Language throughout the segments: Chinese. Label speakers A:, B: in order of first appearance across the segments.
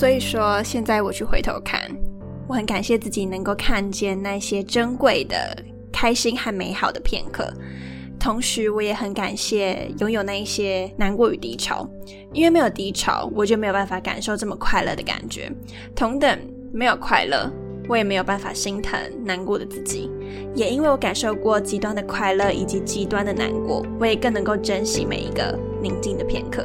A: 所以说，现在我去回头看，我很感谢自己能够看见那些珍贵的、开心和美好的片刻。同时，我也很感谢拥有那一些难过与低潮，因为没有低潮，我就没有办法感受这么快乐的感觉。同等，没有快乐，我也没有办法心疼难过的自己。也因为我感受过极端的快乐以及极端的难过，我也更能够珍惜每一个宁静的片刻。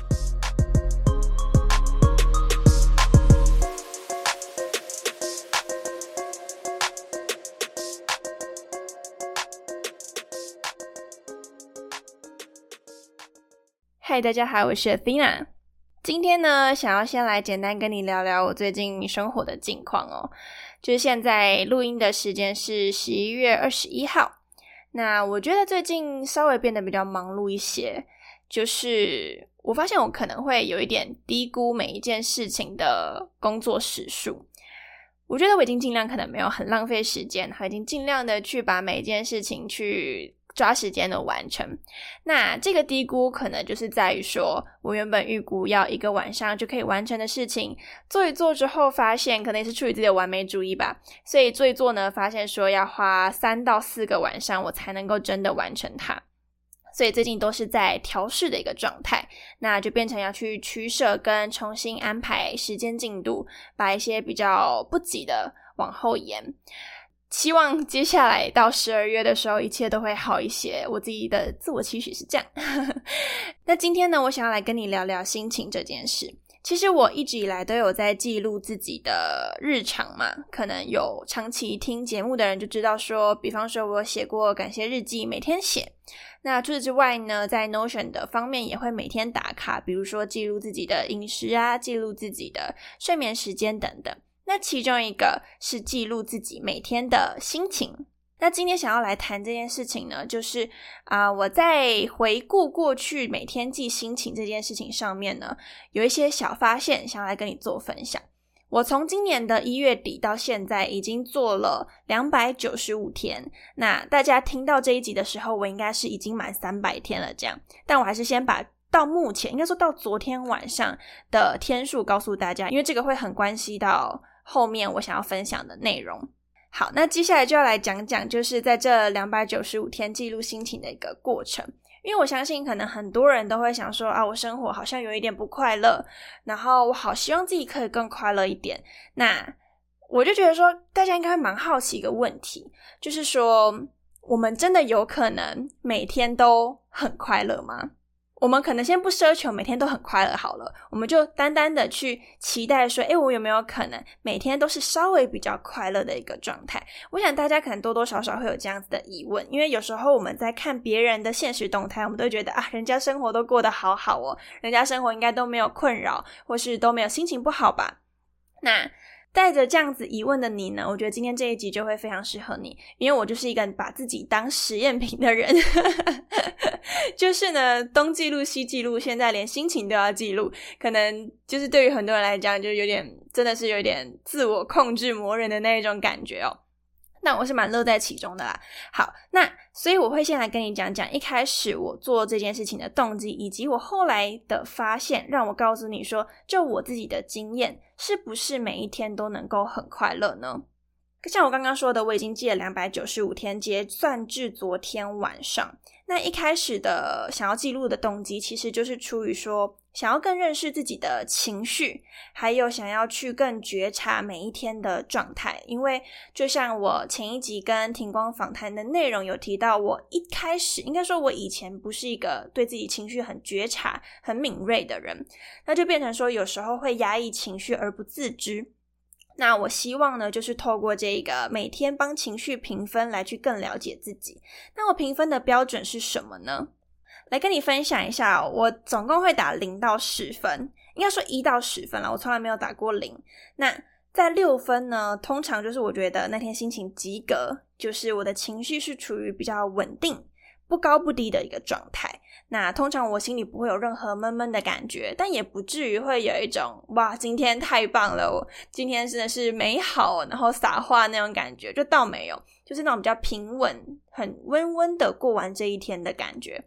A: 嗨，大家好，我是 Athena。今天呢，想要先来简单跟你聊聊我最近生活的近况哦。就是现在录音的时间是十一月二十一号。那我觉得最近稍微变得比较忙碌一些，就是我发现我可能会有一点低估每一件事情的工作时数。我觉得我已经尽量可能没有很浪费时间，已经尽量的去把每一件事情去。抓时间的完成，那这个低估可能就是在于说，我原本预估要一个晚上就可以完成的事情，做一做之后发现，可能也是出于自己的完美主义吧，所以做一做呢，发现说要花三到四个晚上，我才能够真的完成它，所以最近都是在调试的一个状态，那就变成要去取舍跟重新安排时间进度，把一些比较不急的往后延。希望接下来到十二月的时候，一切都会好一些。我自己的自我期许是这样。那今天呢，我想要来跟你聊聊心情这件事。其实我一直以来都有在记录自己的日常嘛。可能有长期听节目的人就知道，说，比方说我写过感谢日记，每天写。那除此之外呢，在 Notion 的方面也会每天打卡，比如说记录自己的饮食啊，记录自己的睡眠时间等等。那其中一个是记录自己每天的心情。那今天想要来谈这件事情呢，就是啊，我在回顾过去每天记心情这件事情上面呢，有一些小发现，想要来跟你做分享。我从今年的一月底到现在，已经做了两百九十五天。那大家听到这一集的时候，我应该是已经满三百天了，这样。但我还是先把到目前，应该说到昨天晚上的天数告诉大家，因为这个会很关系到。后面我想要分享的内容，好，那接下来就要来讲讲，就是在这两百九十五天记录心情的一个过程。因为我相信，可能很多人都会想说啊，我生活好像有一点不快乐，然后我好希望自己可以更快乐一点。那我就觉得说，大家应该蛮好奇一个问题，就是说，我们真的有可能每天都很快乐吗？我们可能先不奢求每天都很快乐好了，我们就单单的去期待说，哎，我有没有可能每天都是稍微比较快乐的一个状态？我想大家可能多多少少会有这样子的疑问，因为有时候我们在看别人的现实动态，我们都觉得啊，人家生活都过得好好哦，人家生活应该都没有困扰，或是都没有心情不好吧？那。带着这样子疑问的你呢？我觉得今天这一集就会非常适合你，因为我就是一个把自己当实验品的人，就是呢东记录西记录，现在连心情都要记录，可能就是对于很多人来讲，就有点真的是有点自我控制磨人的那一种感觉哦。那我是蛮乐在其中的啦。好，那所以我会先来跟你讲讲一开始我做这件事情的动机，以及我后来的发现，让我告诉你说，就我自己的经验，是不是每一天都能够很快乐呢？像我刚刚说的，我已经记了两百九十五天，结算至昨天晚上。那一开始的想要记录的动机，其实就是出于说想要更认识自己的情绪，还有想要去更觉察每一天的状态。因为就像我前一集跟庭光访谈的内容有提到，我一开始应该说，我以前不是一个对自己情绪很觉察、很敏锐的人，那就变成说有时候会压抑情绪而不自知。那我希望呢，就是透过这个每天帮情绪评分，来去更了解自己。那我评分的标准是什么呢？来跟你分享一下，我总共会打零到十分，应该说一到十分了。我从来没有打过零。那在六分呢，通常就是我觉得那天心情及格，就是我的情绪是处于比较稳定。不高不低的一个状态，那通常我心里不会有任何闷闷的感觉，但也不至于会有一种哇，今天太棒了，我今天真的是美好，然后撒花那种感觉，就倒没有，就是那种比较平稳、很温温的过完这一天的感觉。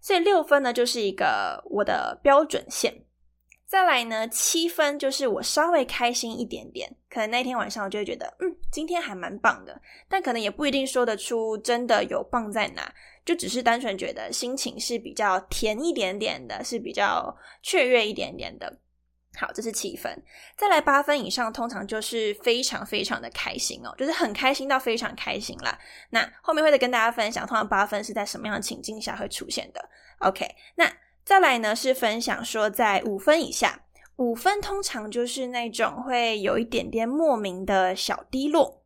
A: 所以六分呢就是一个我的标准线。再来呢，七分就是我稍微开心一点点，可能那天晚上我就会觉得，嗯，今天还蛮棒的，但可能也不一定说得出真的有棒在哪，就只是单纯觉得心情是比较甜一点点的，是比较雀跃一点点的。好，这是七分。再来八分以上，通常就是非常非常的开心哦，就是很开心到非常开心啦。那后面会再跟大家分享，通常八分是在什么样的情境下会出现的。OK，那。再来呢是分享说，在五分以下，五分通常就是那种会有一点点莫名的小低落。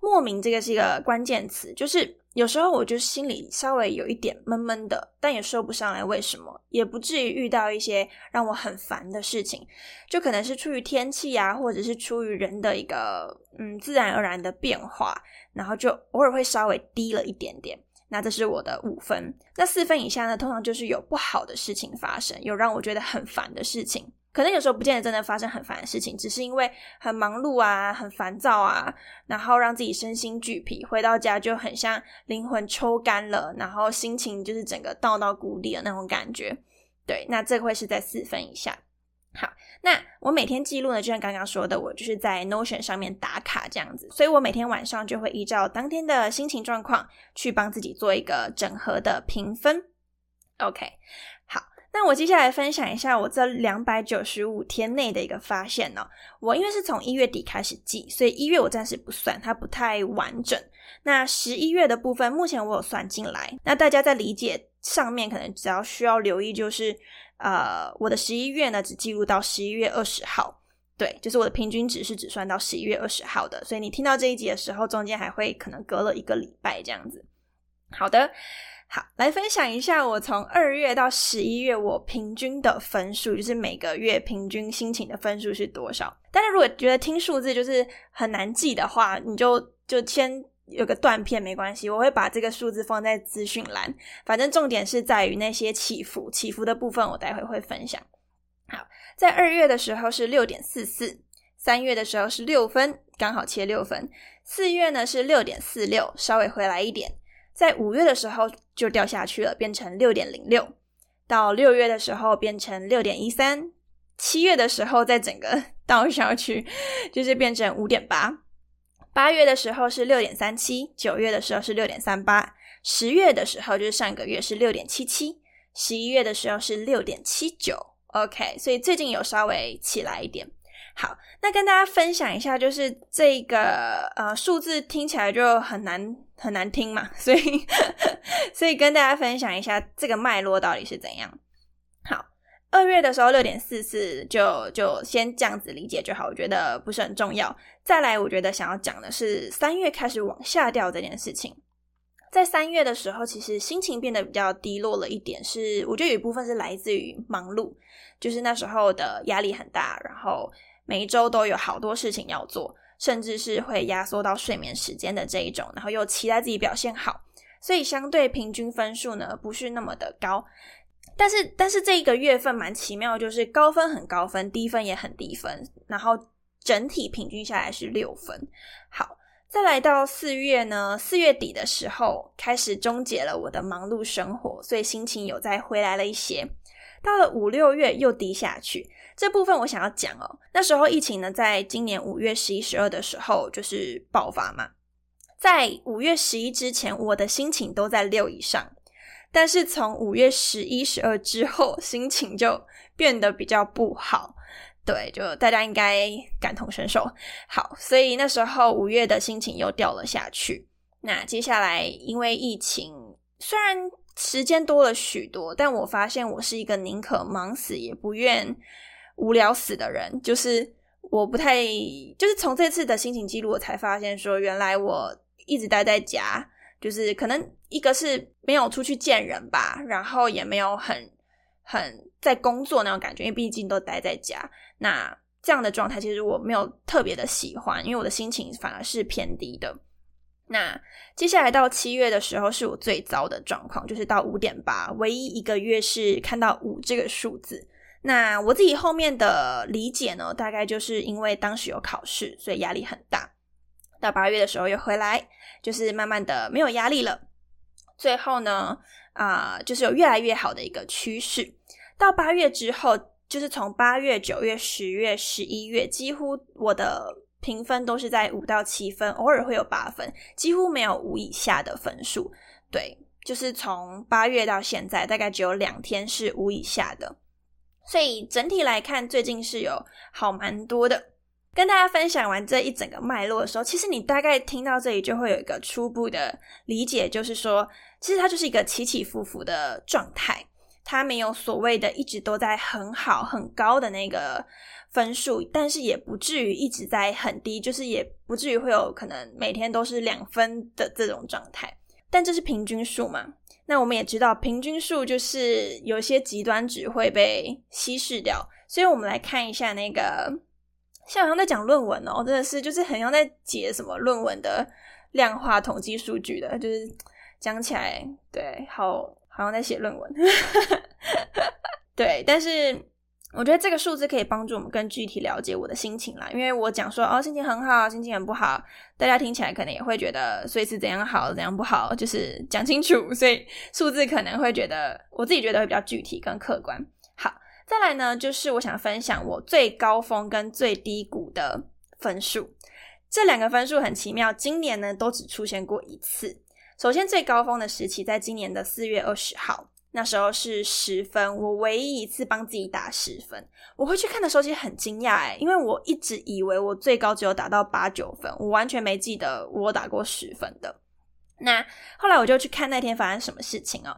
A: 莫名这个是一个关键词，就是有时候我就心里稍微有一点闷闷的，但也说不上来为什么，也不至于遇到一些让我很烦的事情，就可能是出于天气啊，或者是出于人的一个嗯自然而然的变化，然后就偶尔会稍微低了一点点。那这是我的五分，那四分以下呢？通常就是有不好的事情发生，有让我觉得很烦的事情。可能有时候不见得真的发生很烦的事情，只是因为很忙碌啊，很烦躁啊，然后让自己身心俱疲，回到家就很像灵魂抽干了，然后心情就是整个倒到谷底的那种感觉。对，那这个会是在四分以下。好，那我每天记录呢，就像刚刚说的，我就是在 Notion 上面打卡这样子，所以我每天晚上就会依照当天的心情状况去帮自己做一个整合的评分。OK，那我接下来分享一下我这两百九十五天内的一个发现呢。我因为是从一月底开始记，所以一月我暂时不算，它不太完整。那十一月的部分，目前我有算进来。那大家在理解上面，可能只要需要留意就是。呃，我的十一月呢，只记录到十一月二十号，对，就是我的平均值是只算到十一月二十号的，所以你听到这一集的时候，中间还会可能隔了一个礼拜这样子。好的，好，来分享一下我从二月到十一月我平均的分数，就是每个月平均心情的分数是多少。但是如果觉得听数字就是很难记的话，你就就先。有个断片没关系，我会把这个数字放在资讯栏。反正重点是在于那些起伏，起伏的部分我待会会分享。好，在二月的时候是六点四四，三月的时候是六分，刚好切六分。四月呢是六点四六，稍微回来一点。在五月的时候就掉下去了，变成六点零六。到六月的时候变成六点一三，七月的时候在整个 倒下去，就是变成五点八。八月的时候是六点三七，九月的时候是六点三八，十月的时候就是上个月是六点七七，十一月的时候是六点七九。OK，所以最近有稍微起来一点。好，那跟大家分享一下，就是这个呃数字听起来就很难很难听嘛，所以 所以跟大家分享一下这个脉络到底是怎样。好。二月的时候六点四四，就就先这样子理解就好，我觉得不是很重要。再来，我觉得想要讲的是三月开始往下掉这件事情。在三月的时候，其实心情变得比较低落了一点，是我觉得有一部分是来自于忙碌，就是那时候的压力很大，然后每一周都有好多事情要做，甚至是会压缩到睡眠时间的这一种，然后又期待自己表现好，所以相对平均分数呢不是那么的高。但是，但是这一个月份蛮奇妙，就是高分很高分，低分也很低分，然后整体平均下来是六分。好，再来到四月呢，四月底的时候开始终结了我的忙碌生活，所以心情有再回来了一些。到了五六月又低下去，这部分我想要讲哦。那时候疫情呢，在今年五月十一、十二的时候就是爆发嘛，在五月十一之前，我的心情都在六以上。但是从五月十一、十二之后，心情就变得比较不好。对，就大家应该感同身受。好，所以那时候五月的心情又掉了下去。那接下来因为疫情，虽然时间多了许多，但我发现我是一个宁可忙死也不愿无聊死的人。就是我不太，就是从这次的心情记录，我才发现说，原来我一直待在家，就是可能一个是没有出去见人吧，然后也没有很很在工作那种感觉，因为毕竟都待在家。那这样的状态，其实我没有特别的喜欢，因为我的心情反而是偏低的。那接下来到七月的时候，是我最糟的状况，就是到五点八，唯一一个月是看到五这个数字。那我自己后面的理解呢，大概就是因为当时有考试，所以压力很大。到八月的时候又回来，就是慢慢的没有压力了。最后呢，啊，就是有越来越好的一个趋势。到八月之后。就是从八月、九月、十月、十一月，几乎我的评分都是在五到七分，偶尔会有八分，几乎没有五以下的分数。对，就是从八月到现在，大概只有两天是五以下的。所以整体来看，最近是有好蛮多的。跟大家分享完这一整个脉络的时候，其实你大概听到这里就会有一个初步的理解，就是说，其实它就是一个起起伏伏的状态。它没有所谓的一直都在很好很高的那个分数，但是也不至于一直在很低，就是也不至于会有可能每天都是两分的这种状态。但这是平均数嘛？那我们也知道，平均数就是有些极端值会被稀释掉。所以我们来看一下那个，像好像在讲论文哦，真的是就是很像在解什么论文的量化统计数据的，就是讲起来对好。好像在写论文，对，但是我觉得这个数字可以帮助我们更具体了解我的心情啦。因为我讲说哦，心情很好，心情很不好，大家听起来可能也会觉得，所以是怎样好，怎样不好，就是讲清楚，所以数字可能会觉得，我自己觉得会比较具体跟客观。好，再来呢，就是我想分享我最高峰跟最低谷的分数，这两个分数很奇妙，今年呢都只出现过一次。首先，最高峰的时期在今年的四月二十号，那时候是十分，我唯一一次帮自己打十分。我回去看的时候，其实很惊讶哎，因为我一直以为我最高只有打到八九分，我完全没记得我打过十分的。那后来我就去看那天发生什么事情哦，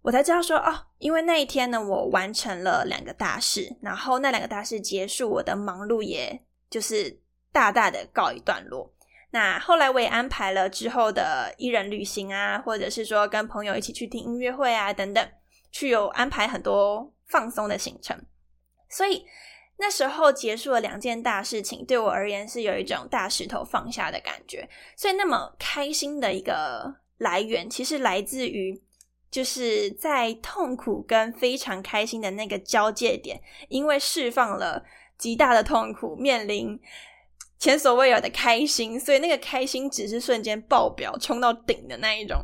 A: 我才知道说哦，因为那一天呢，我完成了两个大事，然后那两个大事结束，我的忙碌也就是大大的告一段落。那后来我也安排了之后的一人旅行啊，或者是说跟朋友一起去听音乐会啊等等，去有安排很多放松的行程。所以那时候结束了两件大事情，对我而言是有一种大石头放下的感觉。所以那么开心的一个来源，其实来自于就是在痛苦跟非常开心的那个交界点，因为释放了极大的痛苦，面临。前所未有的开心，所以那个开心只是瞬间爆表冲到顶的那一种，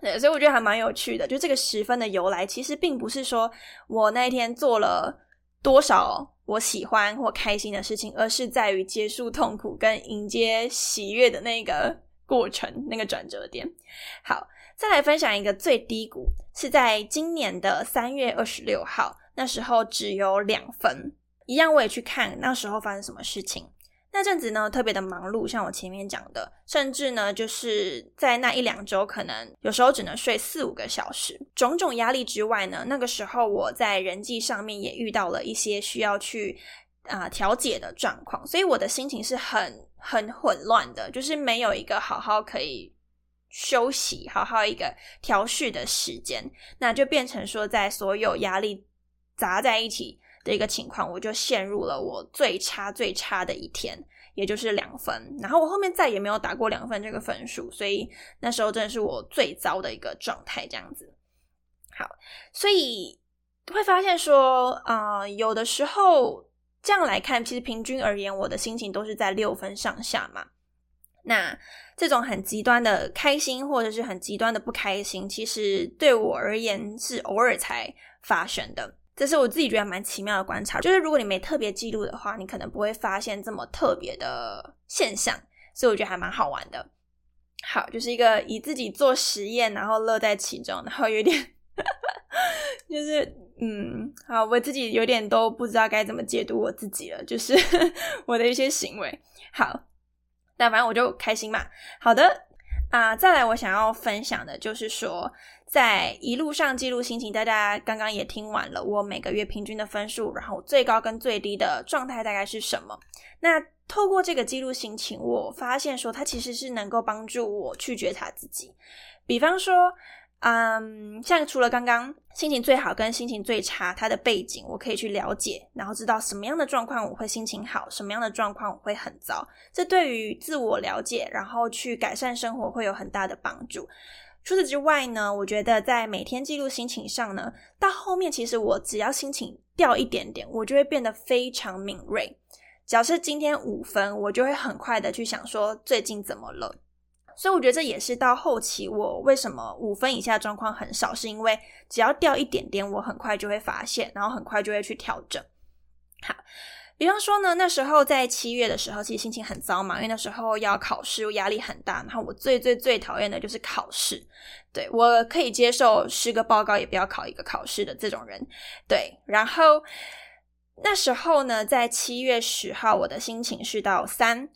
A: 对，所以我觉得还蛮有趣的。就这个十分的由来，其实并不是说我那一天做了多少我喜欢或开心的事情，而是在于结束痛苦跟迎接喜悦的那个过程，那个转折点。好，再来分享一个最低谷，是在今年的三月二十六号，那时候只有两分，一样我也去看那时候发生什么事情。那阵子呢，特别的忙碌，像我前面讲的，甚至呢，就是在那一两周，可能有时候只能睡四五个小时。种种压力之外呢，那个时候我在人际上面也遇到了一些需要去啊调解的状况，所以我的心情是很很混乱的，就是没有一个好好可以休息、好好一个调试的时间，那就变成说，在所有压力砸在一起。的一个情况，我就陷入了我最差最差的一天，也就是两分。然后我后面再也没有打过两分这个分数，所以那时候真的是我最糟的一个状态，这样子。好，所以会发现说，啊，有的时候这样来看，其实平均而言，我的心情都是在六分上下嘛。那这种很极端的开心，或者是很极端的不开心，其实对我而言是偶尔才发生的。这是我自己觉得蛮奇妙的观察，就是如果你没特别记录的话，你可能不会发现这么特别的现象，所以我觉得还蛮好玩的。好，就是一个以自己做实验，然后乐在其中，然后有点 就是嗯，好，我自己有点都不知道该怎么解读我自己了，就是 我的一些行为。好，那反正我就开心嘛。好的啊，再来我想要分享的就是说，在一路上记录心情，大家刚刚也听完了，我每个月平均的分数，然后最高跟最低的状态大概是什么？那透过这个记录心情，我发现说它其实是能够帮助我去觉察自己，比方说。嗯，像除了刚刚心情最好跟心情最差，它的背景我可以去了解，然后知道什么样的状况我会心情好，什么样的状况我会很糟。这对于自我了解，然后去改善生活会有很大的帮助。除此之外呢，我觉得在每天记录心情上呢，到后面其实我只要心情掉一点点，我就会变得非常敏锐。只要是今天五分，我就会很快的去想说最近怎么了。所以我觉得这也是到后期我为什么五分以下状况很少，是因为只要掉一点点，我很快就会发现，然后很快就会去调整。好，比方说呢，那时候在七月的时候，其实心情很糟嘛，因为那时候要考试，压力很大。然后我最最最讨厌的就是考试，对我可以接受十个报告也不要考一个考试的这种人。对，然后那时候呢，在七月十号，我的心情是到三。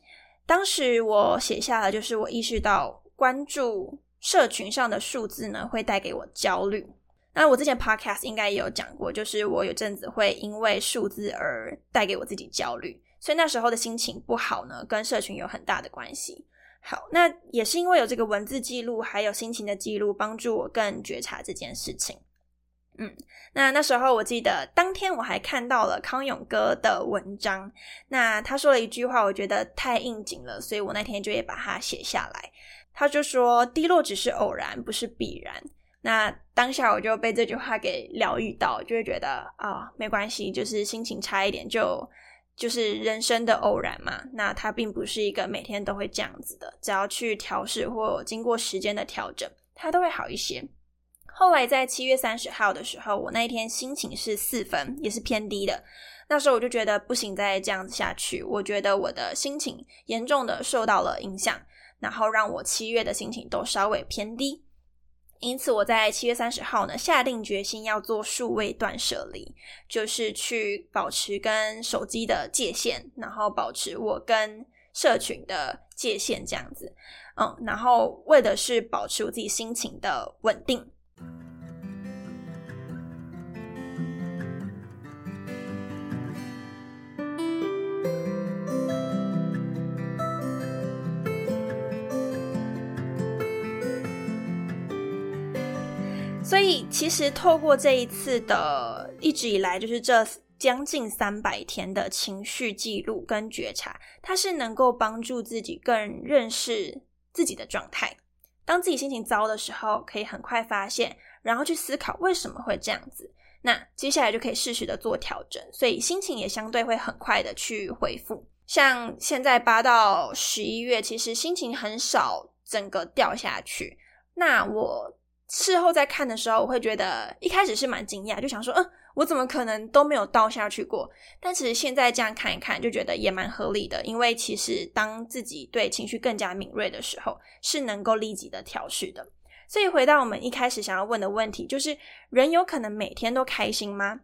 A: 当时我写下了，就是我意识到关注社群上的数字呢，会带给我焦虑。那我之前 podcast 应该也有讲过，就是我有阵子会因为数字而带给我自己焦虑，所以那时候的心情不好呢，跟社群有很大的关系。好，那也是因为有这个文字记录，还有心情的记录，帮助我更觉察这件事情。嗯，那那时候我记得当天我还看到了康永哥的文章，那他说了一句话，我觉得太应景了，所以我那天就也把它写下来。他就说：“低落只是偶然，不是必然。”那当下我就被这句话给疗愈到，就会觉得啊，没关系，就是心情差一点，就就是人生的偶然嘛。那它并不是一个每天都会这样子的，只要去调试或经过时间的调整，它都会好一些。后来在七月三十号的时候，我那一天心情是四分，也是偏低的。那时候我就觉得不行，再这样子下去，我觉得我的心情严重的受到了影响，然后让我七月的心情都稍微偏低。因此我在七月三十号呢，下定决心要做数位断舍离，就是去保持跟手机的界限，然后保持我跟社群的界限，这样子。嗯，然后为的是保持我自己心情的稳定。所以，其实透过这一次的一直以来，就是这将近三百天的情绪记录跟觉察，它是能够帮助自己更认识自己的状态。当自己心情糟的时候，可以很快发现，然后去思考为什么会这样子。那接下来就可以适时的做调整，所以心情也相对会很快的去恢复。像现在八到十一月，其实心情很少整个掉下去。那我。事后再看的时候，我会觉得一开始是蛮惊讶，就想说，嗯，我怎么可能都没有倒下去过？但其实现在这样看一看，就觉得也蛮合理的。因为其实当自己对情绪更加敏锐的时候，是能够立即的调试的。所以回到我们一开始想要问的问题，就是人有可能每天都开心吗？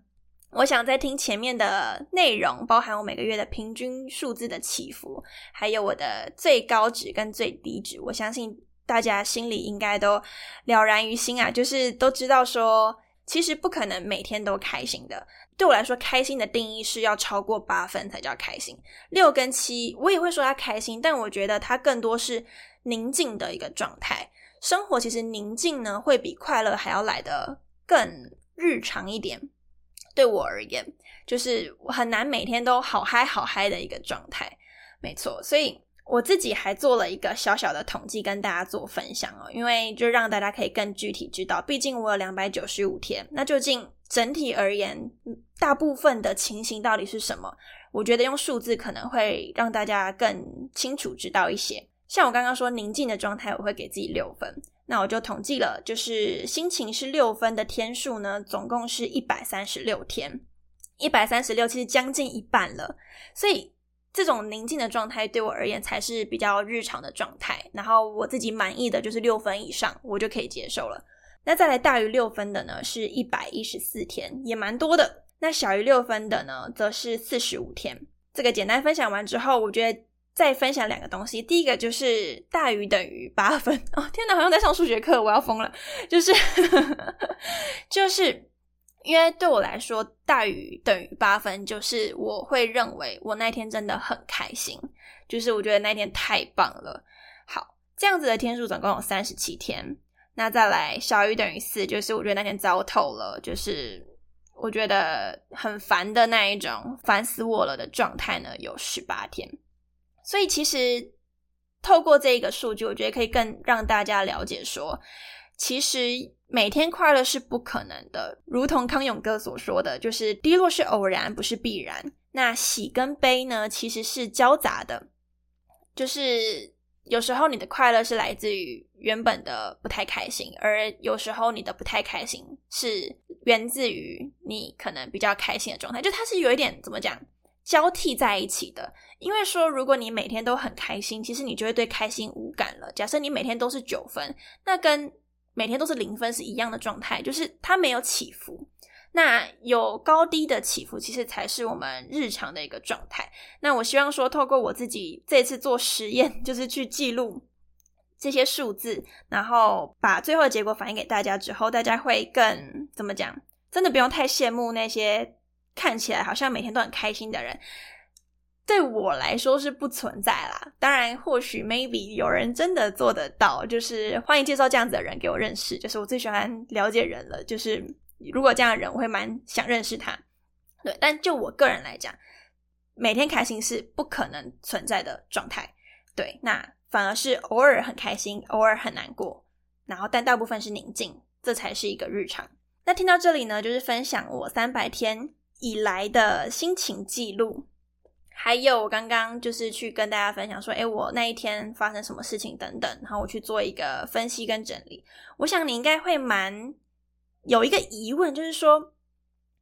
A: 我想在听前面的内容，包含我每个月的平均数字的起伏，还有我的最高值跟最低值，我相信。大家心里应该都了然于心啊，就是都知道说，其实不可能每天都开心的。对我来说，开心的定义是要超过八分才叫开心。六跟七，我也会说他开心，但我觉得它更多是宁静的一个状态。生活其实宁静呢，会比快乐还要来的更日常一点。对我而言，就是很难每天都好嗨好嗨的一个状态。没错，所以。我自己还做了一个小小的统计，跟大家做分享哦，因为就让大家可以更具体知道，毕竟我有两百九十五天，那究竟整体而言，大部分的情形到底是什么？我觉得用数字可能会让大家更清楚知道一些。像我刚刚说宁静的状态，我会给自己六分，那我就统计了，就是心情是六分的天数呢，总共是一百三十六天，一百三十六其实将近一半了，所以。这种宁静的状态对我而言才是比较日常的状态，然后我自己满意的就是六分以上，我就可以接受了。那再来大于六分的呢，是一百一十四天，也蛮多的。那小于六分的呢，则是四十五天。这个简单分享完之后，我觉得再分享两个东西。第一个就是大于等于八分哦，天哪，好像在上数学课，我要疯了。就是 就是因为对我来说，大于等于八分，就是我会认为我那天真的很开心，就是我觉得那天太棒了。好，这样子的天数总共有三十七天。那再来小于等于四，就是我觉得那天糟透了，就是我觉得很烦的那一种，烦死我了的状态呢，有十八天。所以其实透过这一个数据，我觉得可以更让大家了解说，其实每天快乐是不可能的。如同康永哥所说的，就是低落是偶然，不是必然。那喜跟悲呢，其实是交杂的，就是。有时候你的快乐是来自于原本的不太开心，而有时候你的不太开心是源自于你可能比较开心的状态，就它是有一点怎么讲交替在一起的。因为说如果你每天都很开心，其实你就会对开心无感了。假设你每天都是九分，那跟每天都是零分是一样的状态，就是它没有起伏。那有高低的起伏，其实才是我们日常的一个状态。那我希望说，透过我自己这次做实验，就是去记录这些数字，然后把最后的结果反映给大家之后，大家会更怎么讲？真的不用太羡慕那些看起来好像每天都很开心的人。对我来说是不存在啦。当然，或许 maybe 有人真的做得到，就是欢迎介绍这样子的人给我认识。就是我最喜欢了解人了，就是。如果这样的人，我会蛮想认识他。对，但就我个人来讲，每天开心是不可能存在的状态。对，那反而是偶尔很开心，偶尔很难过，然后但大部分是宁静，这才是一个日常。那听到这里呢，就是分享我三百天以来的心情记录，还有我刚刚就是去跟大家分享说，哎，我那一天发生什么事情等等，然后我去做一个分析跟整理。我想你应该会蛮。有一个疑问，就是说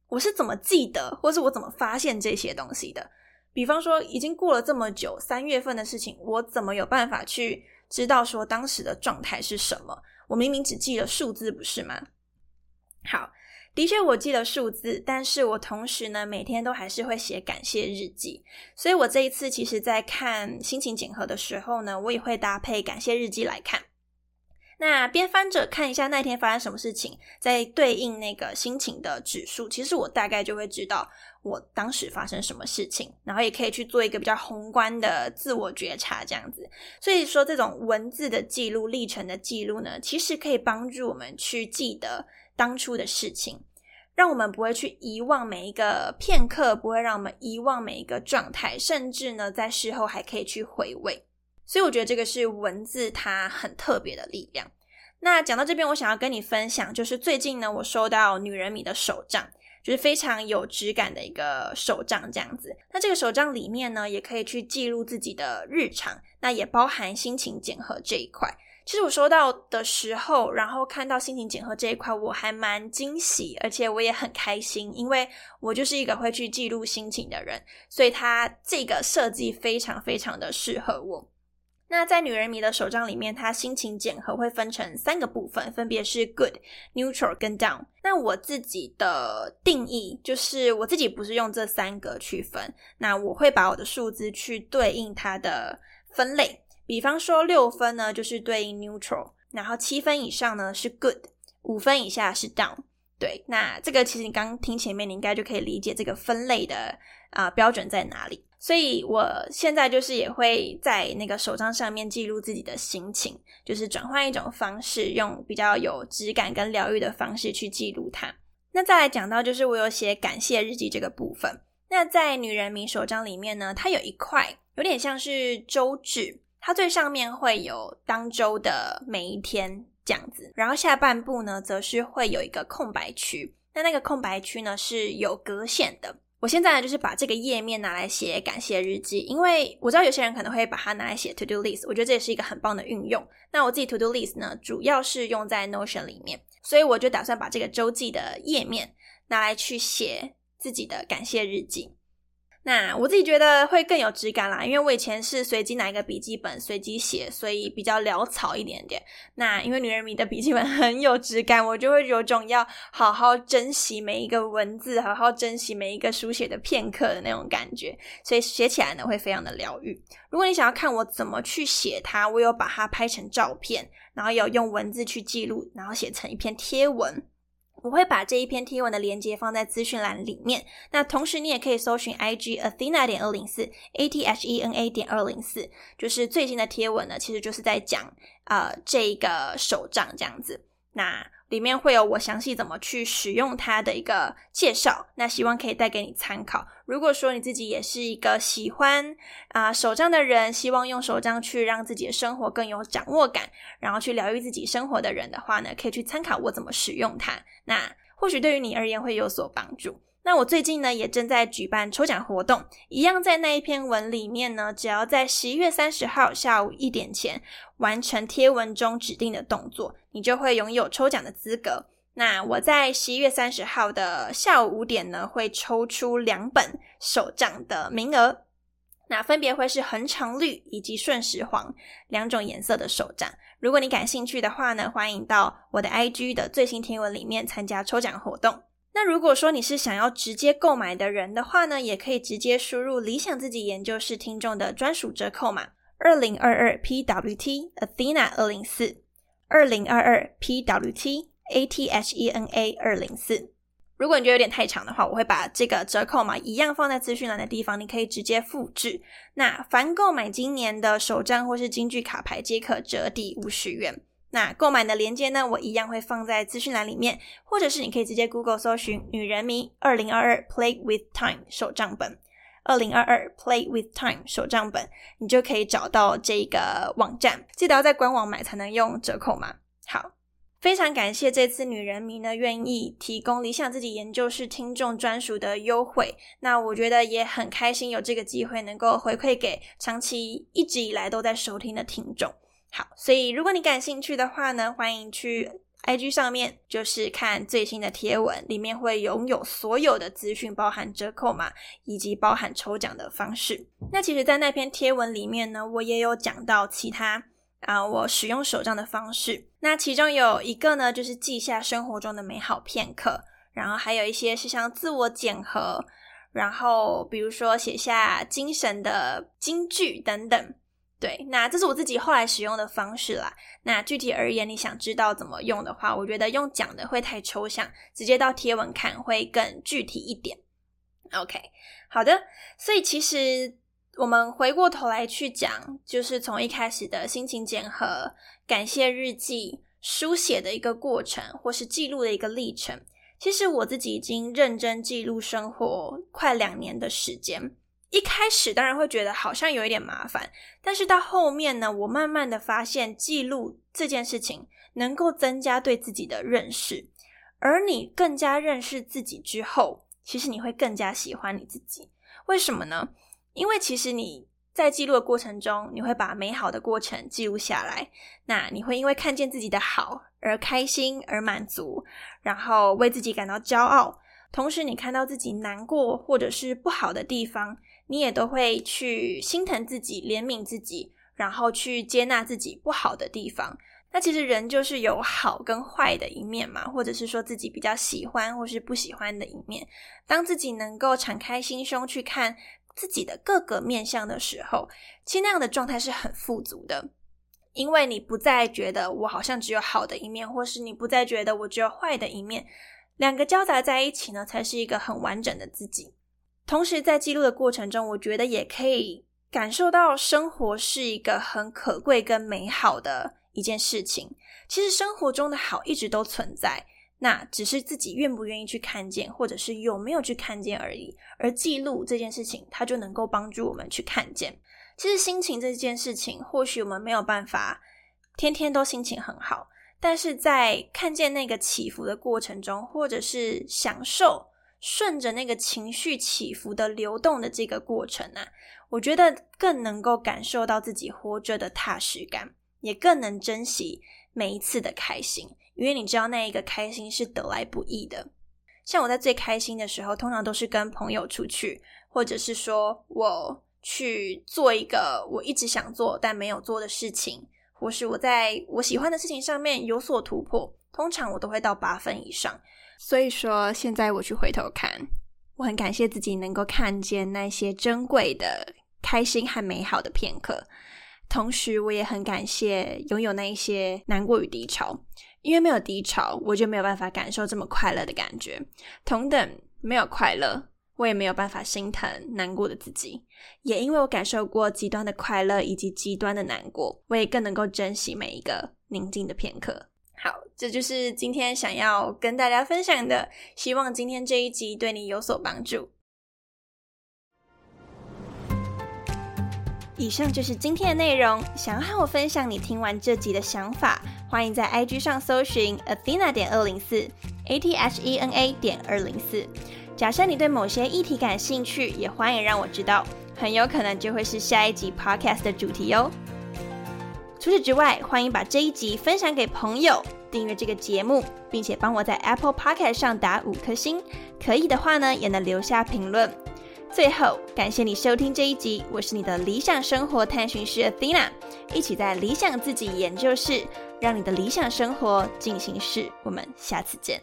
A: 我是怎么记得，或是我怎么发现这些东西的？比方说，已经过了这么久，三月份的事情，我怎么有办法去知道说当时的状态是什么？我明明只记了数字，不是吗？好，的确我记了数字，但是我同时呢，每天都还是会写感谢日记。所以我这一次其实，在看心情检核的时候呢，我也会搭配感谢日记来看。那边翻着看一下那天发生什么事情，在对应那个心情的指数，其实我大概就会知道我当时发生什么事情，然后也可以去做一个比较宏观的自我觉察，这样子。所以说，这种文字的记录、历程的记录呢，其实可以帮助我们去记得当初的事情，让我们不会去遗忘每一个片刻，不会让我们遗忘每一个状态，甚至呢，在事后还可以去回味。所以我觉得这个是文字它很特别的力量。那讲到这边，我想要跟你分享，就是最近呢，我收到女人米的手账，就是非常有质感的一个手账这样子。那这个手账里面呢，也可以去记录自己的日常，那也包含心情检核这一块。其实我收到的时候，然后看到心情检核这一块，我还蛮惊喜，而且我也很开心，因为我就是一个会去记录心情的人，所以它这个设计非常非常的适合我。那在女人迷的手账里面，它心情检核会分成三个部分，分别是 good、neutral 跟 down。那我自己的定义就是，我自己不是用这三个去分，那我会把我的数字去对应它的分类。比方说六分呢，就是对应 neutral，然后七分以上呢是 good，五分以下是 down。对，那这个其实你刚听前面，你应该就可以理解这个分类的啊标准在哪里。所以我现在就是也会在那个手账上面记录自己的心情，就是转换一种方式，用比较有质感跟疗愈的方式去记录它。那再来讲到就是我有写感谢日记这个部分。那在女人迷手账里面呢，它有一块有点像是周志，它最上面会有当周的每一天这样子，然后下半部呢则是会有一个空白区。那那个空白区呢是有格线的。我现在呢，就是把这个页面拿来写感谢日记，因为我知道有些人可能会把它拿来写 to do list，我觉得这也是一个很棒的运用。那我自己 to do list 呢，主要是用在 Notion 里面，所以我就打算把这个周记的页面拿来去写自己的感谢日记。那我自己觉得会更有质感啦，因为我以前是随机拿一个笔记本随机写，所以比较潦草一点点。那因为女人迷的笔记本 很有质感，我就会有种要好好珍惜每一个文字，好好珍惜每一个书写的片刻的那种感觉，所以写起来呢会非常的疗愈。如果你想要看我怎么去写它，我有把它拍成照片，然后有用文字去记录，然后写成一篇贴文。我会把这一篇贴文的链接放在资讯栏里面。那同时，你也可以搜寻 IG Athena 点二零四 A T H E N A 点二零四，就是最新的贴文呢，其实就是在讲呃这个手账这样子。那里面会有我详细怎么去使用它的一个介绍，那希望可以带给你参考。如果说你自己也是一个喜欢啊手账的人，希望用手账去让自己的生活更有掌握感，然后去疗愈自己生活的人的话呢，可以去参考我怎么使用它。那或许对于你而言会有所帮助。那我最近呢也正在举办抽奖活动，一样在那一篇文里面呢，只要在十一月三十号下午一点前完成贴文中指定的动作，你就会拥有抽奖的资格。那我在十一月三十号的下午五点呢，会抽出两本手账的名额，那分别会是恒长绿以及顺时黄两种颜色的手账。如果你感兴趣的话呢，欢迎到我的 IG 的最新贴文里面参加抽奖活动。那如果说你是想要直接购买的人的话呢，也可以直接输入理想自己研究室听众的专属折扣码二零二二 PWT Athena 二零四二零二二 PWT ATHENA 二零四。如果你觉得有点太长的话，我会把这个折扣码一样放在资讯栏的地方，你可以直接复制。那凡购买今年的手账或是京剧卡牌，皆可折抵五十元。那购买的链接呢？我一样会放在资讯栏里面，或者是你可以直接 Google 搜寻“女人迷二零二二 Play with Time 手账本”，二零二二 Play with Time 手账本，你就可以找到这个网站。记得要在官网买才能用折扣码。好，非常感谢这次女人迷呢愿意提供理想自己研究室听众专属的优惠。那我觉得也很开心有这个机会能够回馈给长期一直以来都在收听的听众。好，所以如果你感兴趣的话呢，欢迎去 IG 上面，就是看最新的贴文，里面会拥有所有的资讯，包含折扣码以及包含抽奖的方式。那其实，在那篇贴文里面呢，我也有讲到其他啊，我使用手账的方式。那其中有一个呢，就是记下生活中的美好片刻，然后还有一些是像自我检核，然后比如说写下精神的金句等等。对，那这是我自己后来使用的方式啦。那具体而言，你想知道怎么用的话，我觉得用讲的会太抽象，直接到贴文看会更具体一点。OK，好的。所以其实我们回过头来去讲，就是从一开始的心情检核、感谢日记、书写的一个过程，或是记录的一个历程。其实我自己已经认真记录生活快两年的时间。一开始当然会觉得好像有一点麻烦，但是到后面呢，我慢慢的发现记录这件事情能够增加对自己的认识，而你更加认识自己之后，其实你会更加喜欢你自己。为什么呢？因为其实你在记录的过程中，你会把美好的过程记录下来，那你会因为看见自己的好而开心而满足，然后为自己感到骄傲，同时你看到自己难过或者是不好的地方。你也都会去心疼自己、怜悯自己，然后去接纳自己不好的地方。那其实人就是有好跟坏的一面嘛，或者是说自己比较喜欢或是不喜欢的一面。当自己能够敞开心胸去看自己的各个面相的时候，其实那样的状态是很富足的，因为你不再觉得我好像只有好的一面，或是你不再觉得我只有坏的一面，两个交杂在一起呢，才是一个很完整的自己。同时，在记录的过程中，我觉得也可以感受到生活是一个很可贵跟美好的一件事情。其实生活中的好一直都存在，那只是自己愿不愿意去看见，或者是有没有去看见而已。而记录这件事情，它就能够帮助我们去看见。其实心情这件事情，或许我们没有办法天天都心情很好，但是在看见那个起伏的过程中，或者是享受。顺着那个情绪起伏的流动的这个过程啊，我觉得更能够感受到自己活着的踏实感，也更能珍惜每一次的开心，因为你知道那一个开心是得来不易的。像我在最开心的时候，通常都是跟朋友出去，或者是说我去做一个我一直想做但没有做的事情，或是我在我喜欢的事情上面有所突破，通常我都会到八分以上。所以说，现在我去回头看，我很感谢自己能够看见那些珍贵的、开心和美好的片刻。同时，我也很感谢拥有那一些难过与低潮，因为没有低潮，我就没有办法感受这么快乐的感觉。同等，没有快乐，我也没有办法心疼难过的自己。也因为我感受过极端的快乐以及极端的难过，我也更能够珍惜每一个宁静的片刻。好，这就是今天想要跟大家分享的，希望今天这一集对你有所帮助。以上就是今天的内容。想要和我分享你听完这集的想法，欢迎在 IG 上搜寻 Athena 点二零四 A T H E N A 点二零四。假设你对某些议题感兴趣，也欢迎让我知道，很有可能就会是下一集 Podcast 的主题哦。除此之外，欢迎把这一集分享给朋友，订阅这个节目，并且帮我在 Apple Podcast 上打五颗星。可以的话呢，也能留下评论。最后，感谢你收听这一集，我是你的理想生活探寻师 Athena，一起在理想自己研究室，让你的理想生活进行式。我们下次见。